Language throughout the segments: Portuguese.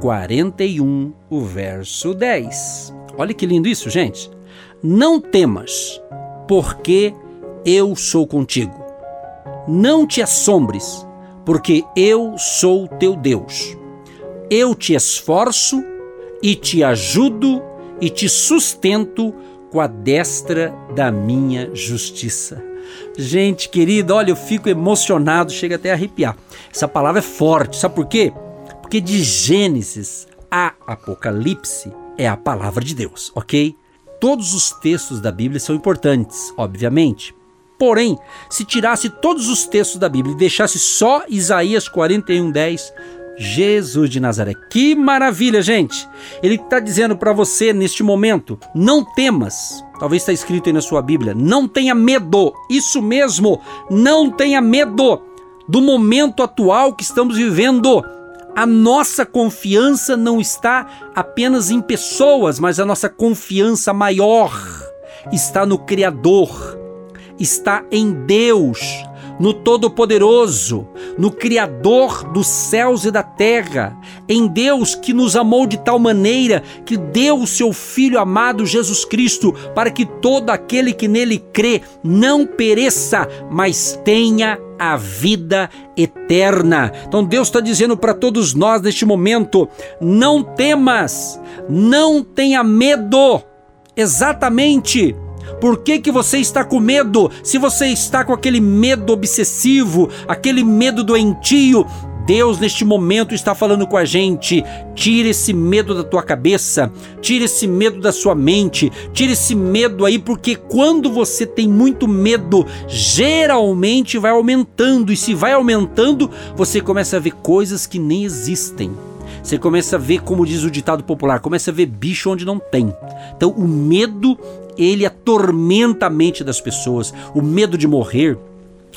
41, o verso 10. Olha que lindo isso, gente. Não temas, porque eu sou contigo. Não te assombres, porque eu sou teu Deus. Eu te esforço e te ajudo e te sustento com a destra da minha justiça. Gente querida, olha, eu fico emocionado, chega até a arrepiar. Essa palavra é forte, sabe por quê? Porque de Gênesis a Apocalipse é a palavra de Deus, ok? Todos os textos da Bíblia são importantes, obviamente. Porém, se tirasse todos os textos da Bíblia e deixasse só Isaías 41:10, Jesus de Nazaré. Que maravilha, gente! Ele está dizendo para você neste momento: não temas. Talvez está escrito aí na sua Bíblia: não tenha medo. Isso mesmo, não tenha medo do momento atual que estamos vivendo a nossa confiança não está apenas em pessoas, mas a nossa confiança maior está no Criador, está em Deus, no Todo-Poderoso, no Criador dos céus e da terra, em Deus que nos amou de tal maneira que deu o seu Filho amado Jesus Cristo, para que todo aquele que nele crê não pereça, mas tenha a vida eterna. Então Deus está dizendo para todos nós neste momento: não temas, não tenha medo. Exatamente. Por que, que você está com medo? Se você está com aquele medo obsessivo, aquele medo doentio, Deus neste momento está falando com a gente. Tira esse medo da tua cabeça, tira esse medo da sua mente, tira esse medo aí, porque quando você tem muito medo, geralmente vai aumentando, e se vai aumentando, você começa a ver coisas que nem existem. Você começa a ver, como diz o ditado popular, começa a ver bicho onde não tem. Então, o medo, ele atormenta a mente das pessoas. O medo de morrer,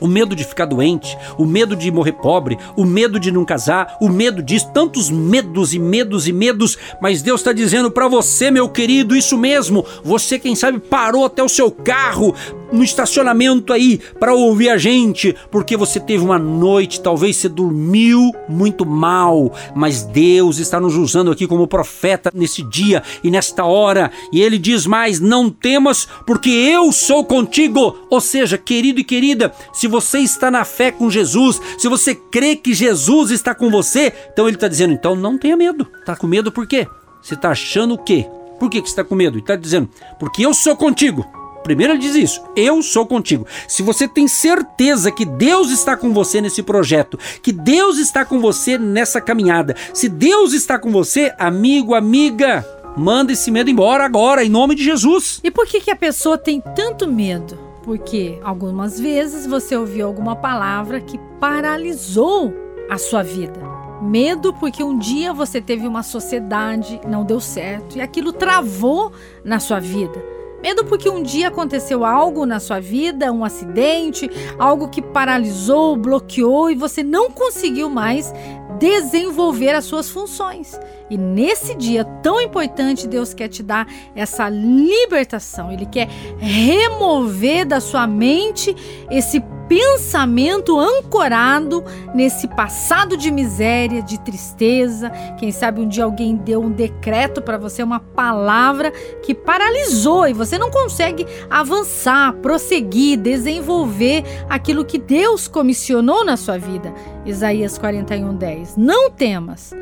o medo de ficar doente, o medo de morrer pobre, o medo de não casar, o medo disso, tantos medos e medos e medos, mas Deus está dizendo para você, meu querido, isso mesmo. Você, quem sabe, parou até o seu carro no estacionamento aí para ouvir a gente, porque você teve uma noite, talvez você dormiu muito mal, mas Deus está nos usando aqui como profeta nesse dia e nesta hora, e ele diz mais: não temas, porque eu sou contigo. Ou seja, querido e querida, se você está na fé com Jesus, se você crê que Jesus está com você, então ele está dizendo: então não tenha medo. Tá com medo por quê? Você está achando o quê? Por que, que você está com medo? Ele está dizendo: porque eu sou contigo. Primeiro ele diz isso: Eu sou contigo. Se você tem certeza que Deus está com você nesse projeto, que Deus está com você nessa caminhada, se Deus está com você, amigo, amiga, manda esse medo embora agora, em nome de Jesus. E por que, que a pessoa tem tanto medo? Porque algumas vezes você ouviu alguma palavra que paralisou a sua vida. Medo porque um dia você teve uma sociedade, não deu certo e aquilo travou na sua vida. Medo porque um dia aconteceu algo na sua vida, um acidente, algo que paralisou, bloqueou e você não conseguiu mais desenvolver as suas funções. E nesse dia tão importante, Deus quer te dar essa libertação. Ele quer remover da sua mente esse pensamento ancorado nesse passado de miséria, de tristeza. Quem sabe um dia alguém deu um decreto para você, uma palavra que paralisou e você não consegue avançar, prosseguir, desenvolver aquilo que Deus comissionou na sua vida. Isaías 41:10. Não temas.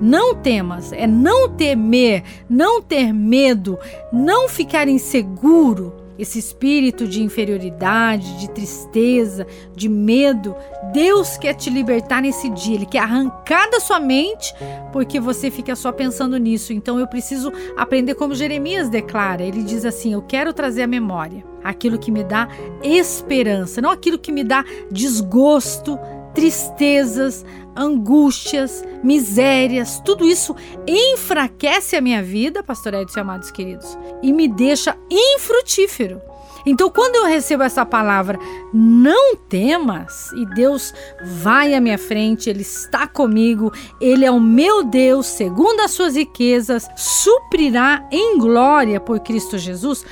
Não temas, é não temer, não ter medo, não ficar inseguro esse espírito de inferioridade, de tristeza, de medo, Deus quer te libertar nesse dia. Ele quer arrancar da sua mente porque você fica só pensando nisso. Então eu preciso aprender como Jeremias declara. Ele diz assim: Eu quero trazer a memória aquilo que me dá esperança, não aquilo que me dá desgosto, tristezas, angústias, misérias, tudo isso enfraquece a minha vida, pastor Edson amados queridos, e me deixa infrutífero. Então, quando eu recebo essa palavra, não temas, e Deus vai à minha frente, Ele está comigo, Ele é o meu Deus, segundo as suas riquezas, suprirá em glória por Cristo Jesus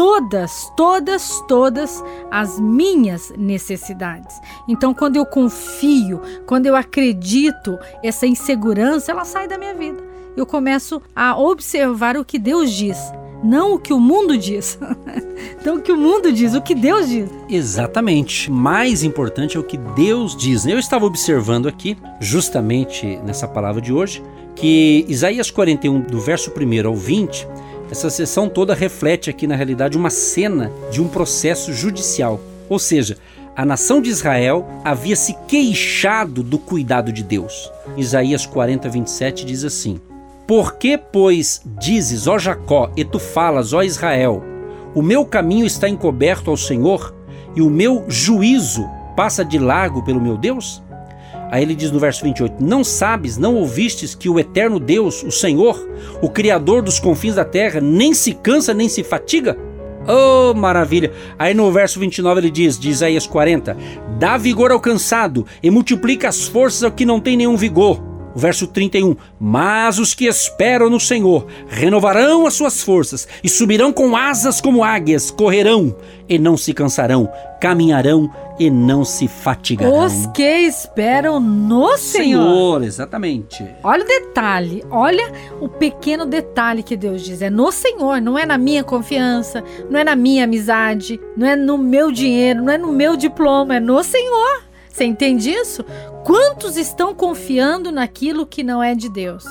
todas, todas, todas as minhas necessidades. Então, quando eu confio, quando eu acredito, essa insegurança, ela sai da minha vida. Eu começo a observar o que Deus diz não o que o mundo diz. então, o que o mundo diz, o que Deus diz. Exatamente. Mais importante é o que Deus diz. Eu estava observando aqui, justamente nessa palavra de hoje, que Isaías 41, do verso 1 ao 20, essa sessão toda reflete aqui, na realidade, uma cena de um processo judicial. Ou seja, a nação de Israel havia se queixado do cuidado de Deus. Isaías 40, 27 diz assim. Por que, pois, dizes, ó Jacó, e tu falas, ó Israel, o meu caminho está encoberto ao Senhor, e o meu juízo passa de largo pelo meu Deus? Aí ele diz no verso 28: Não sabes, não ouvistes que o eterno Deus, o Senhor, o Criador dos confins da terra, nem se cansa nem se fatiga? Oh, maravilha! Aí no verso 29 ele diz, de Isaías 40: Dá vigor ao cansado e multiplica as forças ao que não tem nenhum vigor. O verso 31: Mas os que esperam no Senhor renovarão as suas forças e subirão com asas como águias, correrão e não se cansarão, caminharão e não se fatigarão. Os que esperam no Senhor. Senhor, exatamente. Olha o detalhe, olha o pequeno detalhe que Deus diz. É no Senhor, não é na minha confiança, não é na minha amizade, não é no meu dinheiro, não é no meu diploma, é no Senhor. Você entende isso? Quantos estão confiando naquilo que não é de Deus?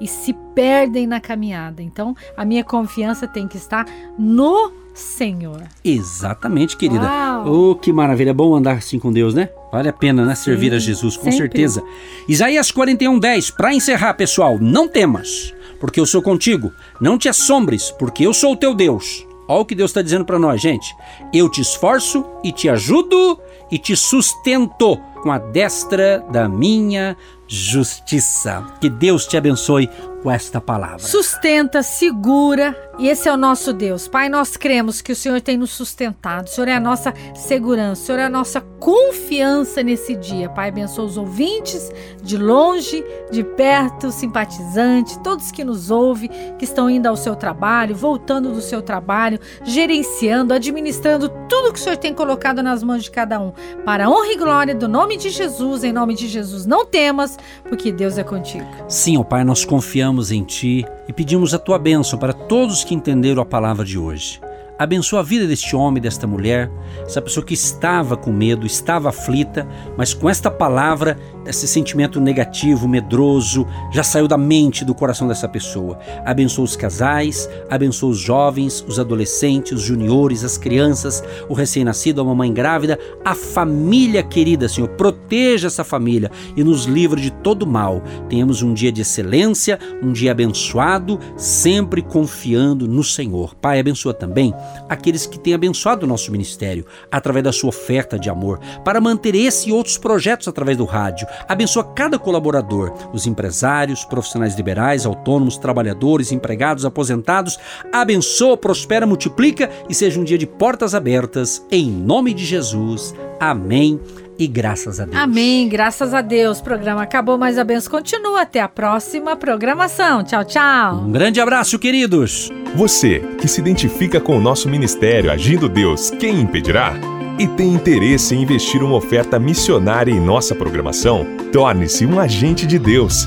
E se perdem na caminhada. Então, a minha confiança tem que estar no Senhor. Exatamente, querida. Uau. Oh, que maravilha. É bom andar assim com Deus, né? Vale a pena, né? Sim, Servir a Jesus, com sempre. certeza. Isaías 41, 10. Para encerrar, pessoal, não temas, porque eu sou contigo. Não te assombres, porque eu sou o teu Deus. Olha o que Deus está dizendo para nós, gente. Eu te esforço e te ajudo e te sustento com a destra da minha justiça. Que Deus te abençoe com esta palavra. Sustenta, segura, e esse é o nosso Deus. Pai, nós cremos que o Senhor tem nos sustentado. O Senhor é a nossa segurança, o Senhor é a nossa confiança nesse dia. Pai, abençoa os ouvintes de longe, de perto, simpatizantes, todos que nos ouvem, que estão indo ao seu trabalho, voltando do seu trabalho, gerenciando, administrando tudo que o Senhor tem colocado nas mãos de cada um. Para a honra e glória do nome de Jesus, em nome de Jesus, não temas, porque Deus é contigo. Sim, ó Pai, nós confiamos em Ti e pedimos a Tua bênção para todos que entenderam a palavra de hoje. Abençoa a vida deste homem, desta mulher, essa pessoa que estava com medo, estava aflita, mas com esta palavra esse sentimento negativo, medroso, já saiu da mente, do coração dessa pessoa. Abençoa os casais, abençoa os jovens, os adolescentes, os juniores, as crianças, o recém-nascido, a mamãe grávida, a família querida, Senhor. Proteja essa família e nos livre de todo mal. Tenhamos um dia de excelência, um dia abençoado, sempre confiando no Senhor. Pai, abençoa também aqueles que têm abençoado o nosso ministério através da sua oferta de amor, para manter esse e outros projetos através do rádio Abençoa cada colaborador, os empresários, profissionais liberais, autônomos, trabalhadores, empregados, aposentados. Abençoa, prospera, multiplica e seja um dia de portas abertas. Em nome de Jesus. Amém e graças a Deus. Amém, graças a Deus. O programa acabou, mas a benção continua. Até a próxima programação. Tchau, tchau. Um grande abraço, queridos. Você que se identifica com o nosso ministério Agindo Deus, quem impedirá? e tem interesse em investir uma oferta missionária em nossa programação, torne-se um agente de Deus